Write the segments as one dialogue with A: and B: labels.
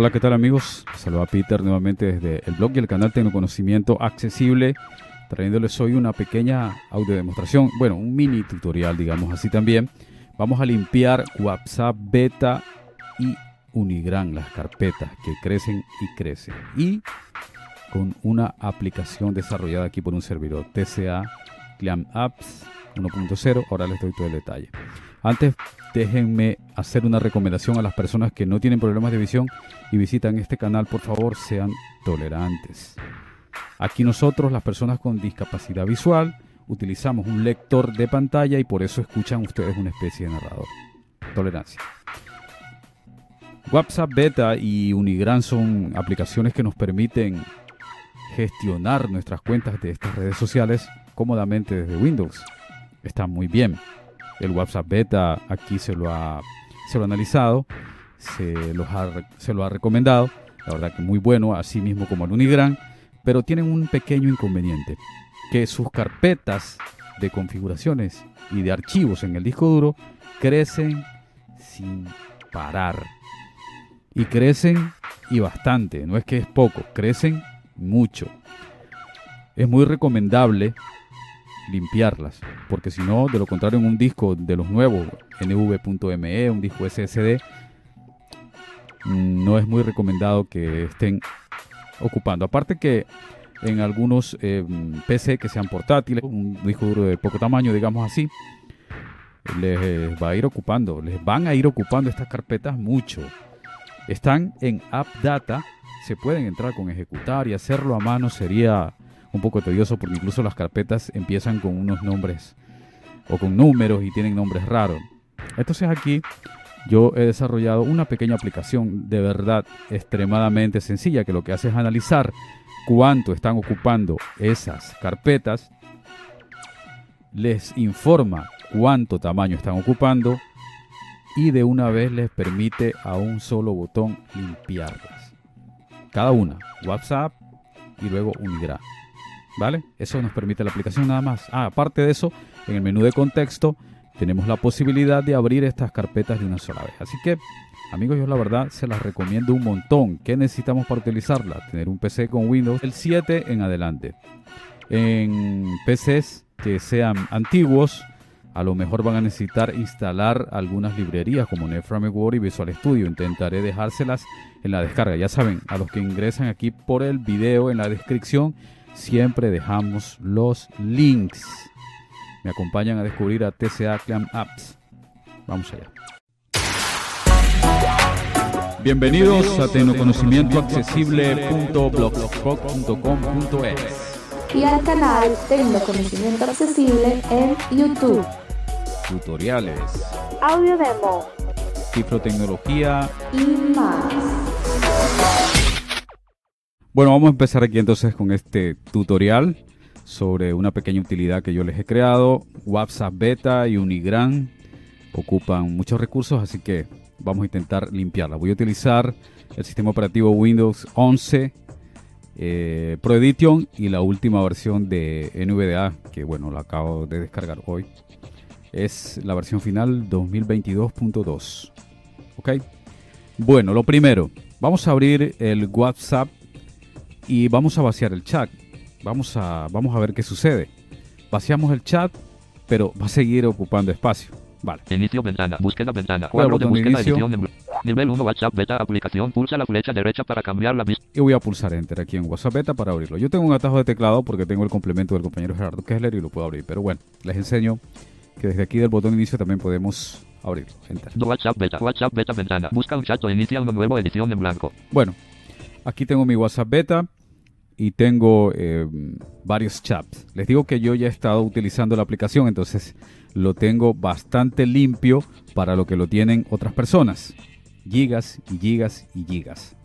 A: Hola, ¿qué tal amigos? Saluda Peter nuevamente desde el blog y el canal Tecnoconocimiento Accesible, trayéndoles hoy una pequeña audio demostración, bueno, un mini tutorial, digamos así también. Vamos a limpiar WhatsApp Beta y Unigran, las carpetas que crecen y crecen. Y con una aplicación desarrollada aquí por un servidor TCA Clam Apps 1.0. Ahora les doy todo el detalle. Antes déjenme hacer una recomendación a las personas que no tienen problemas de visión y visitan este canal, por favor, sean tolerantes. Aquí nosotros, las personas con discapacidad visual, utilizamos un lector de pantalla y por eso escuchan ustedes una especie de narrador. Tolerancia. WhatsApp Beta y Unigran son aplicaciones que nos permiten gestionar nuestras cuentas de estas redes sociales cómodamente desde Windows. Está muy bien. El WhatsApp Beta aquí se lo ha, se lo ha analizado, se, se lo ha recomendado. La verdad que muy bueno, así mismo como el Unigran, pero tienen un pequeño inconveniente, que sus carpetas de configuraciones y de archivos en el disco duro crecen sin parar. Y crecen y bastante, no es que es poco, crecen mucho. Es muy recomendable limpiarlas, porque si no, de lo contrario, en un disco de los nuevos, nv.me, un disco SSD, no es muy recomendado que estén ocupando. Aparte que en algunos eh, PC que sean portátiles, un disco duro de poco tamaño, digamos así, les va a ir ocupando, les van a ir ocupando estas carpetas mucho. Están en AppData, se pueden entrar con ejecutar y hacerlo a mano sería un poco tedioso porque incluso las carpetas empiezan con unos nombres o con números y tienen nombres raros. Entonces aquí yo he desarrollado una pequeña aplicación de verdad extremadamente sencilla que lo que hace es analizar cuánto están ocupando esas carpetas, les informa cuánto tamaño están ocupando y de una vez les permite a un solo botón limpiarlas. Cada una, WhatsApp y luego Unigra. ¿Vale? Eso nos permite la aplicación nada más. Ah, aparte de eso, en el menú de contexto tenemos la posibilidad de abrir estas carpetas de una sola vez. Así que, amigos, yo la verdad se las recomiendo un montón. ¿Qué necesitamos para utilizarla? Tener un PC con Windows el 7 en adelante. En PCs que sean antiguos, a lo mejor van a necesitar instalar algunas librerías como NetFramework y Visual Studio. Intentaré dejárselas en la descarga. Ya saben, a los que ingresan aquí por el video en la descripción siempre dejamos los links. Me acompañan a descubrir a TCA Clam Apps. Vamos allá. Bienvenidos a tecnoconocimientoaccesible.blogspot.com.es
B: y al canal Tecnoconocimiento Accesible en YouTube.
A: Tutoriales,
B: audio demo,
A: cifrotecnología
B: y más.
A: Bueno, vamos a empezar aquí entonces con este tutorial sobre una pequeña utilidad que yo les he creado. WhatsApp Beta y Unigran ocupan muchos recursos, así que vamos a intentar limpiarla. Voy a utilizar el sistema operativo Windows 11 eh, Pro Edition y la última versión de NVDA, que bueno, la acabo de descargar hoy. Es la versión final 2022.2. ¿Ok? Bueno, lo primero, vamos a abrir el WhatsApp y vamos a vaciar el chat. Vamos a, vamos a ver qué sucede. Vaciamos el chat, pero va a seguir ocupando espacio. Vale.
C: Inicio ventana, búsqueda ventana, cuadro de búsqueda, edición nivel 1 WhatsApp beta aplicación, pulsa la flecha derecha para cambiar la vista.
A: Y voy a pulsar enter aquí en WhatsApp beta para abrirlo. Yo tengo un atajo de teclado porque tengo el complemento del compañero Gerardo Kessler y lo puedo abrir. Pero bueno, les enseño que desde aquí del botón inicio también podemos abrirlo. Enter.
C: WhatsApp beta, WhatsApp beta ventana, busca un chat o inicia una nueva edición en blanco.
A: Bueno, aquí tengo mi WhatsApp beta y tengo eh, varios chats. Les digo que yo ya he estado utilizando la aplicación, entonces lo tengo bastante limpio para lo que lo tienen otras personas. Gigas y gigas y gigas.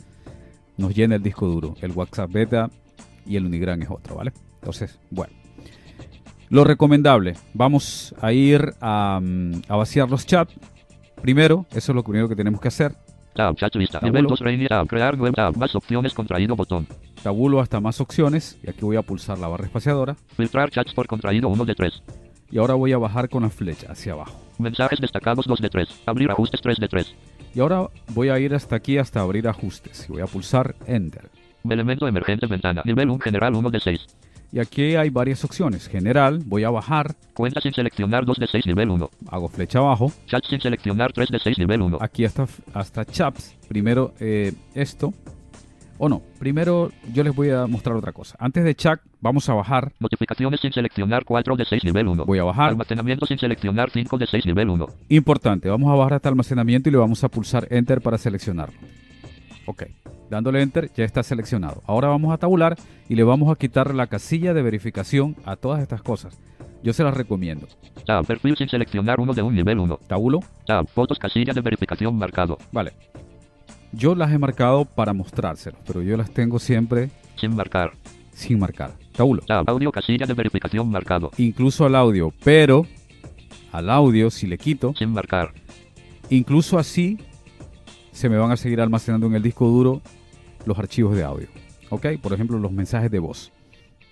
A: Nos llena el disco duro. El WhatsApp beta y el Unigran es otro, ¿vale? Entonces, bueno. Lo recomendable, vamos a ir a, mm, a vaciar los chats. Primero, eso es lo primero que tenemos que hacer.
C: Tab, chat lista. Nivel 2, tab, crear nuevo tab, más opciones, contraído botón.
A: Tabulo hasta más opciones y aquí voy a pulsar la barra espaciadora.
C: Filtrar chats por contraído 1 de 3.
A: Y ahora voy a bajar con la flecha hacia abajo.
C: Mensajes destacados 2 de 3. Abrir ajustes 3 de 3.
A: Y ahora voy a ir hasta aquí hasta abrir ajustes. Y voy a pulsar Enter.
C: Elemento emergente ventana. Nivel 1 general 1 de 6.
A: Y aquí hay varias opciones. General, voy a bajar,
C: Cuenta sin seleccionar 2 de 6 nivel 1.
A: hago flecha abajo.
C: Chat sin seleccionar 3 de 6 nivel 1.
A: Aquí hasta, hasta Chaps. Primero eh, esto. O no, primero yo les voy a mostrar otra cosa. Antes de chat, vamos a bajar.
C: Notificaciones sin seleccionar 4 de 6 nivel 1.
A: Voy a bajar.
C: Almacenamiento sin seleccionar 5 de 6 nivel 1.
A: Importante, vamos a bajar hasta almacenamiento y le vamos a pulsar Enter para seleccionarlo. Ok, dándole Enter ya está seleccionado. Ahora vamos a tabular y le vamos a quitar la casilla de verificación a todas estas cosas. Yo se las recomiendo.
C: Tab. Perfil sin seleccionar 1 de un nivel 1.
A: Tabulo,
C: Tab. Fotos casilla de verificación marcado.
A: vale. Yo las he marcado para mostrárselos, pero yo las tengo siempre
C: Sin marcar.
A: sin marcar. Tabulo.
C: Tab. Audio casilla de verificación marcado.
A: Incluso al audio, pero al audio si le quito,
C: Sin marcar.
A: incluso así se me van a seguir almacenando en el disco duro los archivos de audio. ¿Ok? Por ejemplo, los mensajes de voz.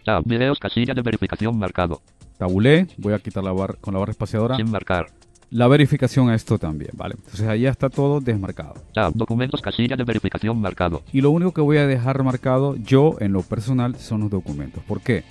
C: Tab. Videos casilla de verificación marcado.
A: Tabulé, voy a quitar la barra con la barra espaciadora.
C: Sin marcar.
A: La verificación a esto también, ¿vale? Entonces ahí ya está todo desmarcado.
C: Tab. Documentos casilla de verificación marcado.
A: Y lo único que voy a dejar marcado yo en lo personal son los documentos. ¿Por qué?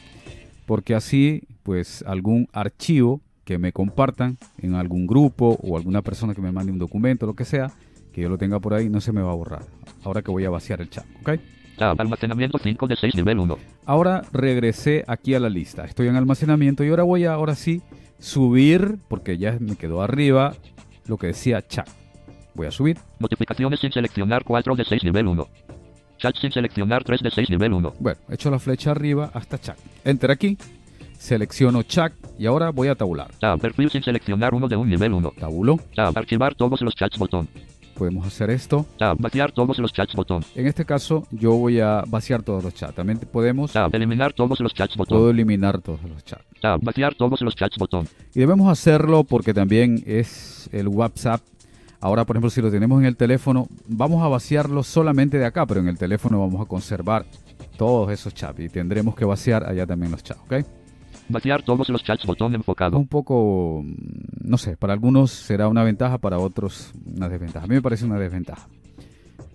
A: Porque así, pues algún archivo que me compartan en algún grupo o alguna persona que me mande un documento, lo que sea, que yo lo tenga por ahí, no se me va a borrar. Ahora que voy a vaciar el chat, ¿ok?
C: Tab. Almacenamiento 5 de 6 nivel 1.
A: Ahora regresé aquí a la lista. Estoy en almacenamiento y ahora voy a, ahora sí, subir, porque ya me quedó arriba lo que decía chat. Voy a subir.
C: Notificaciones sin seleccionar 4 de 6 nivel 1. Chat sin seleccionar 3 de 6 nivel 1.
A: Bueno, echo la flecha arriba hasta chat. Enter aquí. Selecciono chat y ahora voy a tabular.
C: Tab. Perfil sin seleccionar 1 de un nivel 1.
A: Tabulo.
C: Tab. Archivar todos los chats botón.
A: Podemos hacer esto.
C: Tab. Vaciar todos los chats botón.
A: En este caso, yo voy a vaciar todos los chats. También podemos
C: Tab. Eliminar todos los chats
A: puedo
C: botón.
A: eliminar todos los chats.
C: Tab. Vaciar todos los chats botón.
A: Y debemos hacerlo porque también es el WhatsApp. Ahora, por ejemplo, si lo tenemos en el teléfono, vamos a vaciarlo solamente de acá, pero en el teléfono vamos a conservar todos esos chats y tendremos que vaciar allá también los chats, ¿ok?
C: Vaciar todos los chats botón enfocado.
A: Un poco, no sé, para algunos será una ventaja, para otros una desventaja. A mí me parece una desventaja.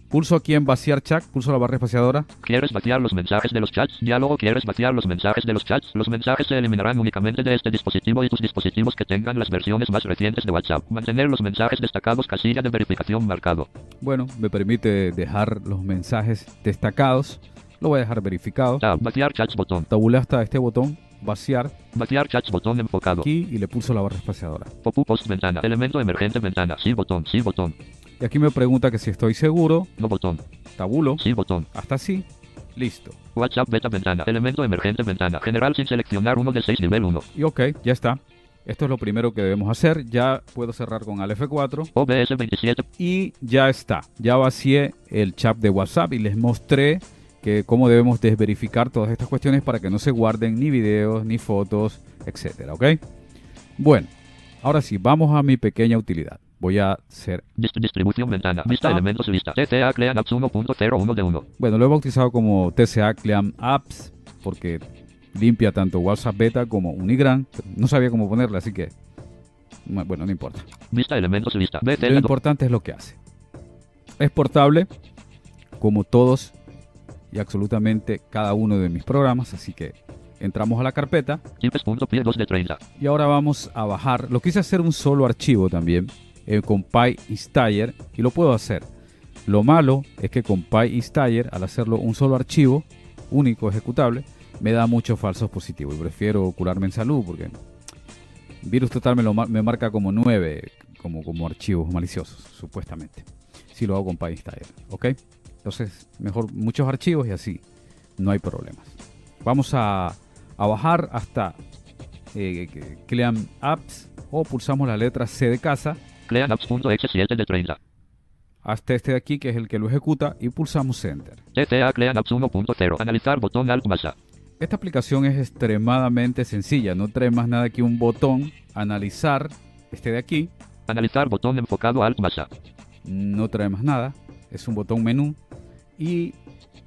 A: Pulso aquí en vaciar chat, pulso la barra espaciadora.
C: ¿Quieres vaciar los mensajes de los chats? Diálogo ¿Quieres vaciar los mensajes de los chats? Los mensajes se eliminarán únicamente de este dispositivo y tus dispositivos que tengan las versiones más recientes de WhatsApp. Mantener los mensajes destacados casilla de verificación marcado.
A: Bueno, me permite dejar los mensajes destacados. Lo voy a dejar verificado.
C: Tab. Vaciar chats botón.
A: Tabulé hasta este botón, vaciar,
C: Vaciar chats botón enfocado.
A: aquí y le pulso la barra espaciadora.
C: Pop-up post ventana. Elemento emergente ventana. Sí botón. Sí botón.
A: Y aquí me pregunta que si estoy seguro,
C: No botón.
A: tabulo,
C: Sí botón.
A: hasta así, listo.
C: WhatsApp beta ventana. Elemento emergente ventana. General sin seleccionar 1 de 6 nivel 1.
A: Y ok, ya está. Esto es lo primero que debemos hacer. Ya puedo cerrar con al F4
C: OBS 27.
A: y ya está. Ya vacié el chat de WhatsApp y les mostré que cómo debemos desverificar todas estas cuestiones para que no se guarden ni videos, ni fotos, etcétera, ¿ok? Bueno, ahora sí, vamos a mi pequeña utilidad. Voy a hacer,
C: Dist- distribución ventana. Vista
A: está.
C: elementos lista. TCA Clean Apps 1.01 de 1.
A: bueno, lo he bautizado como TCA Clean Apps porque limpia tanto WhatsApp Beta como Unigram. No sabía cómo ponerle, así que, bueno, no importa.
C: Vista elementos lista.
A: Lo importante es lo que hace. Es portable, como todos y absolutamente cada uno de mis programas, así que entramos a la carpeta
C: Tips.py 2 de 30.
A: y ahora vamos a bajar. Lo quise hacer un solo archivo también eh, con PyInstaller y lo puedo hacer. Lo malo es que con PyInstaller, al hacerlo un solo archivo, único ejecutable, me da muchos falsos positivos y prefiero curarme en salud porque Virus Total me, lo mar- me marca como 9 como, como archivos maliciosos, supuestamente. Si lo hago con PyInstaller, ¿ok? Entonces, mejor muchos archivos y así no hay problemas. Vamos a, a bajar hasta eh, Clean Apps o pulsamos la letra C de casa
C: Clean Apps.exe 7 de 30.
A: hasta este de aquí que es el que lo ejecuta y pulsamos Enter.
C: TCA Clean Apps 1.0. Analizar botón Alt más A.
A: Esta aplicación es extremadamente sencilla, no trae más nada que un botón, analizar, este de aquí,
C: Analizar botón enfocado Alt más A.
A: no trae más nada, es un botón menú y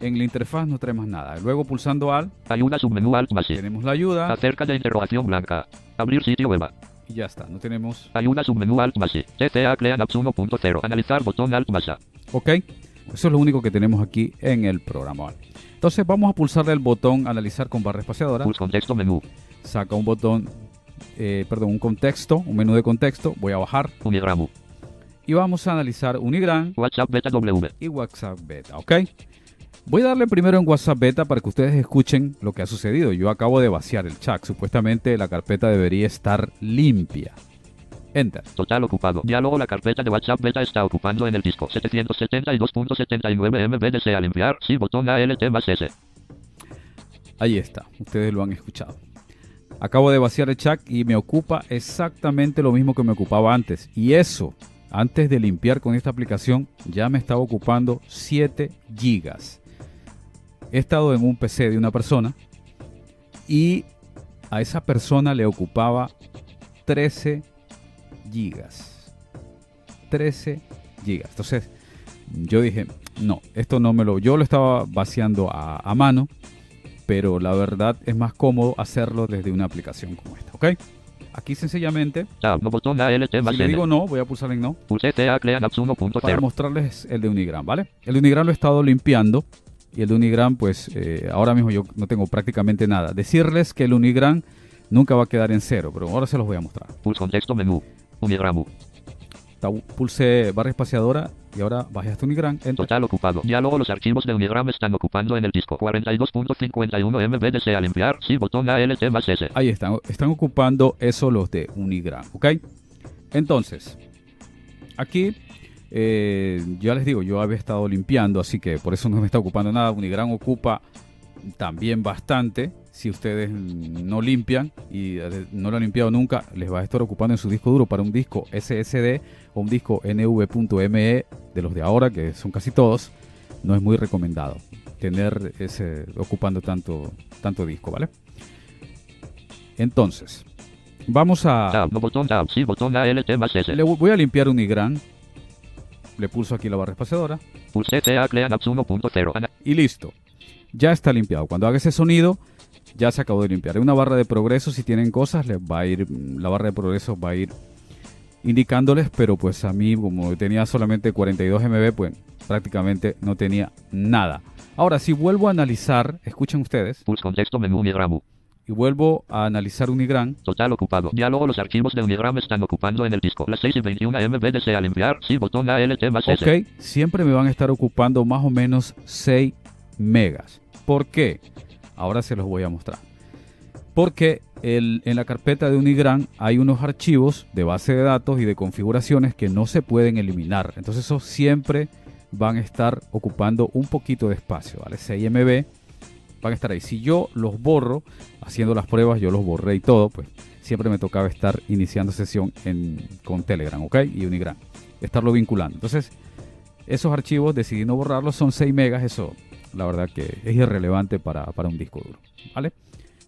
A: en la interfaz no trae más nada. Luego pulsando Alt
C: Ayuda submenú Alt más I.
A: tenemos la ayuda
C: Acerca de interrogación blanca. Abrir sitio web.
A: y ya está. No tenemos...
C: Hay una submenú Alt más I. TTA Clean Apps 1.0. Analizar botón Alt más.
A: ¿Ok? Eso es lo único que tenemos aquí en el programa. Entonces vamos a pulsarle el botón analizar con barra espaciadora.
C: Pulse contexto menú.
A: Saca un botón, eh, perdón, un contexto, un menú de contexto. Voy a bajar
C: Unigramu.
A: Y vamos a analizar Unigram
C: WhatsApp Beta W.
A: y WhatsApp Beta, ¿ok? Voy a darle primero en WhatsApp Beta para que ustedes escuchen lo que ha sucedido. Yo acabo de vaciar el chat. Supuestamente la carpeta debería estar limpia. Enter.
C: Total ocupado. Diálogo. La carpeta de WhatsApp Beta está ocupando en el disco 772.79 MB. Desea limpiar. Sí, botón ALT más S.
A: Ahí está. Ustedes lo han escuchado. Acabo de vaciar el chat y me ocupa exactamente lo mismo que me ocupaba antes. Y eso, antes de limpiar con esta aplicación, ya me estaba ocupando 7 gigas. He estado en un PC de una persona y a esa persona le ocupaba 13 gigas. 13 gigas. Entonces, yo dije, no, esto no me lo... Yo lo estaba vaciando a, a mano, pero la verdad es más cómodo hacerlo desde una aplicación como esta, ¿ok? Aquí sencillamente, si le digo no, voy a pulsar en no, para
C: 1.0.
A: mostrarles el de Unigram, ¿vale? El de Unigram lo he estado limpiando y el de Unigram, pues eh, ahora mismo yo no tengo prácticamente nada. Decirles que el Unigram nunca va a quedar en cero, pero ahora se los voy a mostrar.
C: Pulse contexto menú. Unigramu.
A: Pulse barra espaciadora y ahora bajé hasta Unigram, enter.
C: Total ocupado. Diálogo. Los archivos de Unigram están ocupando en el disco 42.51 MB. Desea limpiar. Sí, botón ALT más S.
A: Ahí están, están ocupando eso los de Unigram, ¿ok? Entonces, aquí eh, ya les digo, yo había estado limpiando, así que por eso no me está ocupando nada. Unigram ocupa también bastante. Si ustedes no limpian y eh, no lo han limpiado nunca, les va a estar ocupando en su disco duro para un disco SSD o un disco NV.ME de los de ahora, que son casi todos. No es muy recomendado tener ese ocupando tanto, tanto disco, ¿vale? Entonces, vamos a...
C: Tab. No botón Tab. Sí, botón ALT más S.
A: Le voy a limpiar Unigram. Le pulso aquí la barra espaciadora.
C: Pulse TA Clean Apps 1.0. Ana-
A: Y listo. Ya está limpiado. Cuando haga ese sonido, ya se acabó de limpiar. En una barra de progreso, si tienen cosas, les va a ir... La barra de progreso va a ir indicándoles, pero pues a mí, como tenía solamente 42 MB, pues prácticamente no tenía nada. Ahora, si vuelvo a analizar, escuchen ustedes,
C: Pulse contexto menú Unigramu.
A: y vuelvo a analizar Unigram,
C: Total ocupado. Diálogo. Los archivos de Unigram están ocupando en el disco. Las 6 y 21 MB. Desea limpiar. Sí, botón ALT más S.
A: Ok, siempre me van a estar ocupando más o menos 6 megas. ¿Por qué? Ahora se los voy a mostrar. Porque el- en la carpeta de Unigram hay unos archivos de base de datos y de configuraciones que no se pueden eliminar. Entonces esos siempre van a estar ocupando un poquito de espacio, ¿vale? 6 MB van a estar ahí. Si yo los borro, haciendo las pruebas, yo los borré y todo, pues siempre me tocaba estar iniciando sesión en, con Telegram, ¿ok? Y Unigram. Estarlo vinculando. Entonces, esos archivos decidí no borrarlos, son 6 megas, eso la verdad que es irrelevante para, para un disco duro, ¿vale?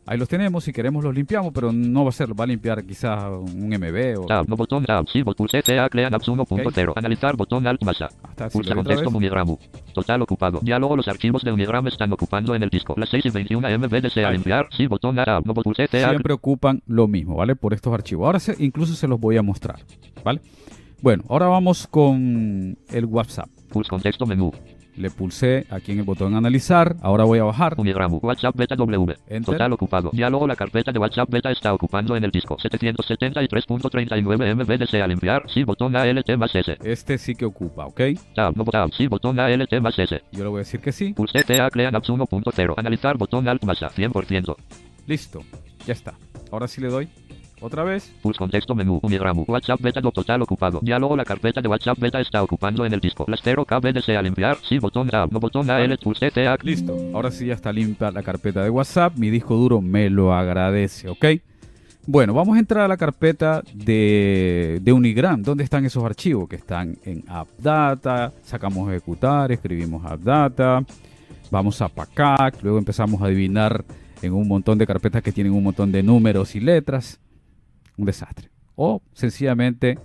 A: Ahí los tenemos, si queremos los limpiamos, pero no va a ser, va a limpiar quizás un MB o
C: Tab. No botón Tab. Sí, bot- pulse TA Clean Apps 1.0. Analizar. Botón Alt más A.
A: hasta
C: Pulsa contexto
A: vez.
C: Unigramu. Total ocupado. Diálogo. Los archivos de Unigram están ocupando en el disco. Las 6 y 21 MB. Desea limpiar. Sí, botón Tab. No pulse TA.
A: siempre ocupan lo mismo, ¿vale? Por estos archivos. Ahora se- incluso se los voy a mostrar, ¿vale? Bueno, ahora vamos con el WhatsApp.
C: Pulse contexto menú.
A: Le pulsé aquí en el botón analizar. Ahora voy a bajar.
C: Unigramu. WhatsApp Beta W.
A: Enter.
C: Total ocupado. Diálogo. La carpeta de WhatsApp Beta está ocupando en el disco. 773.39 MB. Desea limpiar. Sí, botón ALT más S.
A: Este sí que ocupa, ¿ok?
C: Tab. No Tab. Sí, botón ALT más S.
A: Yo le voy a decir que sí.
C: Pulse TA Clean Apps 1.0. Analizar. Botón Alt más A. 100%.
A: Listo. Ya está. Ahora sí le doy. Otra vez.
C: Pulse contexto menú. Unigramu. WhatsApp beta do total ocupado. Diálogo. La carpeta de WhatsApp beta está ocupando en el disco. Las 0 KB desea limpiar. Sí, botón Tab. No botón AL. Pulse TA.
A: Listo. Ahora sí ya está limpia la carpeta de WhatsApp. Mi disco duro me lo agradece, ¿ok? Bueno, vamos a entrar a la carpeta de, de Unigram. ¿Dónde están esos archivos? Que están en AppData. Sacamos ejecutar, escribimos AppData. Vamos a PACAC. Luego empezamos a adivinar en un montón de carpetas que tienen un montón de números y letras. Un desastre. O sencillamente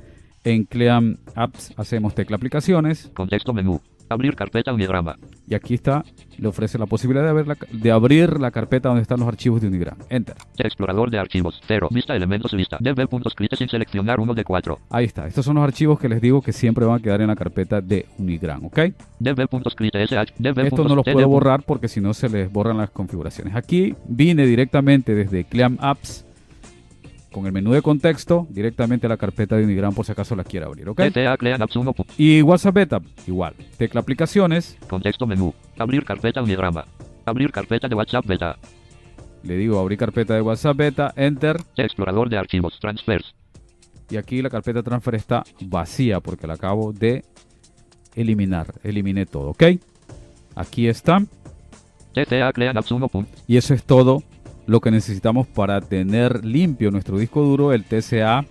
A: en Clean Apps hacemos tecla aplicaciones.
C: Contexto menú. Abrir carpeta Unigrama.
A: Y aquí está, le ofrece la posibilidad de, ver la- de abrir la carpeta donde están los archivos de Unigram. Enter.
C: Explorador de archivos. 0. Vista elementos lista. db.script sin seleccionar uno de 4.
A: Ahí está. Estos son los archivos que les digo que siempre van a quedar en la carpeta de Unigram, ¿ok?
C: db.script sh. db.
A: Esto no los puedo borrar porque si no se les borran las configuraciones. Aquí vine directamente desde Clean Apps con el menú de contexto directamente a la carpeta de Unigram por si acaso la quiere abrir, ¿ok?
C: TTA Clean Apps 1. pu-
A: Y WhatsApp Beta, igual. Tecla aplicaciones,
C: Contexto menú. Abrir carpeta Unigrama. Abrir carpeta de WhatsApp beta.
A: le digo abrir carpeta de WhatsApp Beta, Enter.
C: Explorador de archivos. Transfers.
A: Y aquí la carpeta transfer está vacía porque la acabo de eliminar. Eliminé todo, ¿ok? Aquí está.
C: TTA Clean Apps 1. pu-
A: Y eso es todo lo que necesitamos para tener limpio nuestro disco duro, el TCA,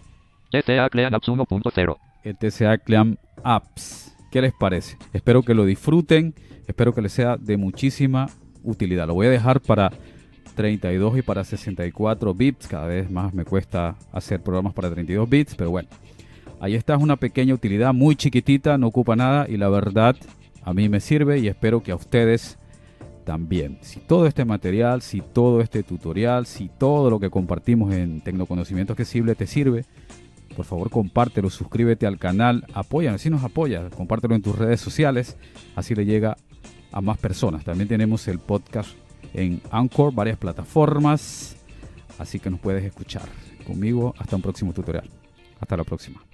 C: TTA Clean Apps 1.0.
A: el TCA Clean Apps. ¿Qué les parece? Espero que lo disfruten, espero que les sea de muchísima utilidad. Lo voy a dejar para 32 y para 64 bits. Cada vez más me cuesta hacer programas para 32 bits, pero bueno. Ahí está, es una pequeña utilidad muy chiquitita, no ocupa nada y la verdad a mí me sirve y espero que a ustedes también. Si todo este material, si todo este tutorial, si todo lo que compartimos en Tecnoconocimiento Accesible te sirve, por favor compártelo, suscríbete al canal, apóyanos, si nos apoya, compártelo en tus redes sociales, así le llega a más personas. También tenemos el podcast en Anchor, varias plataformas, así que nos puedes escuchar. Conmigo, hasta un próximo tutorial. Hasta la próxima.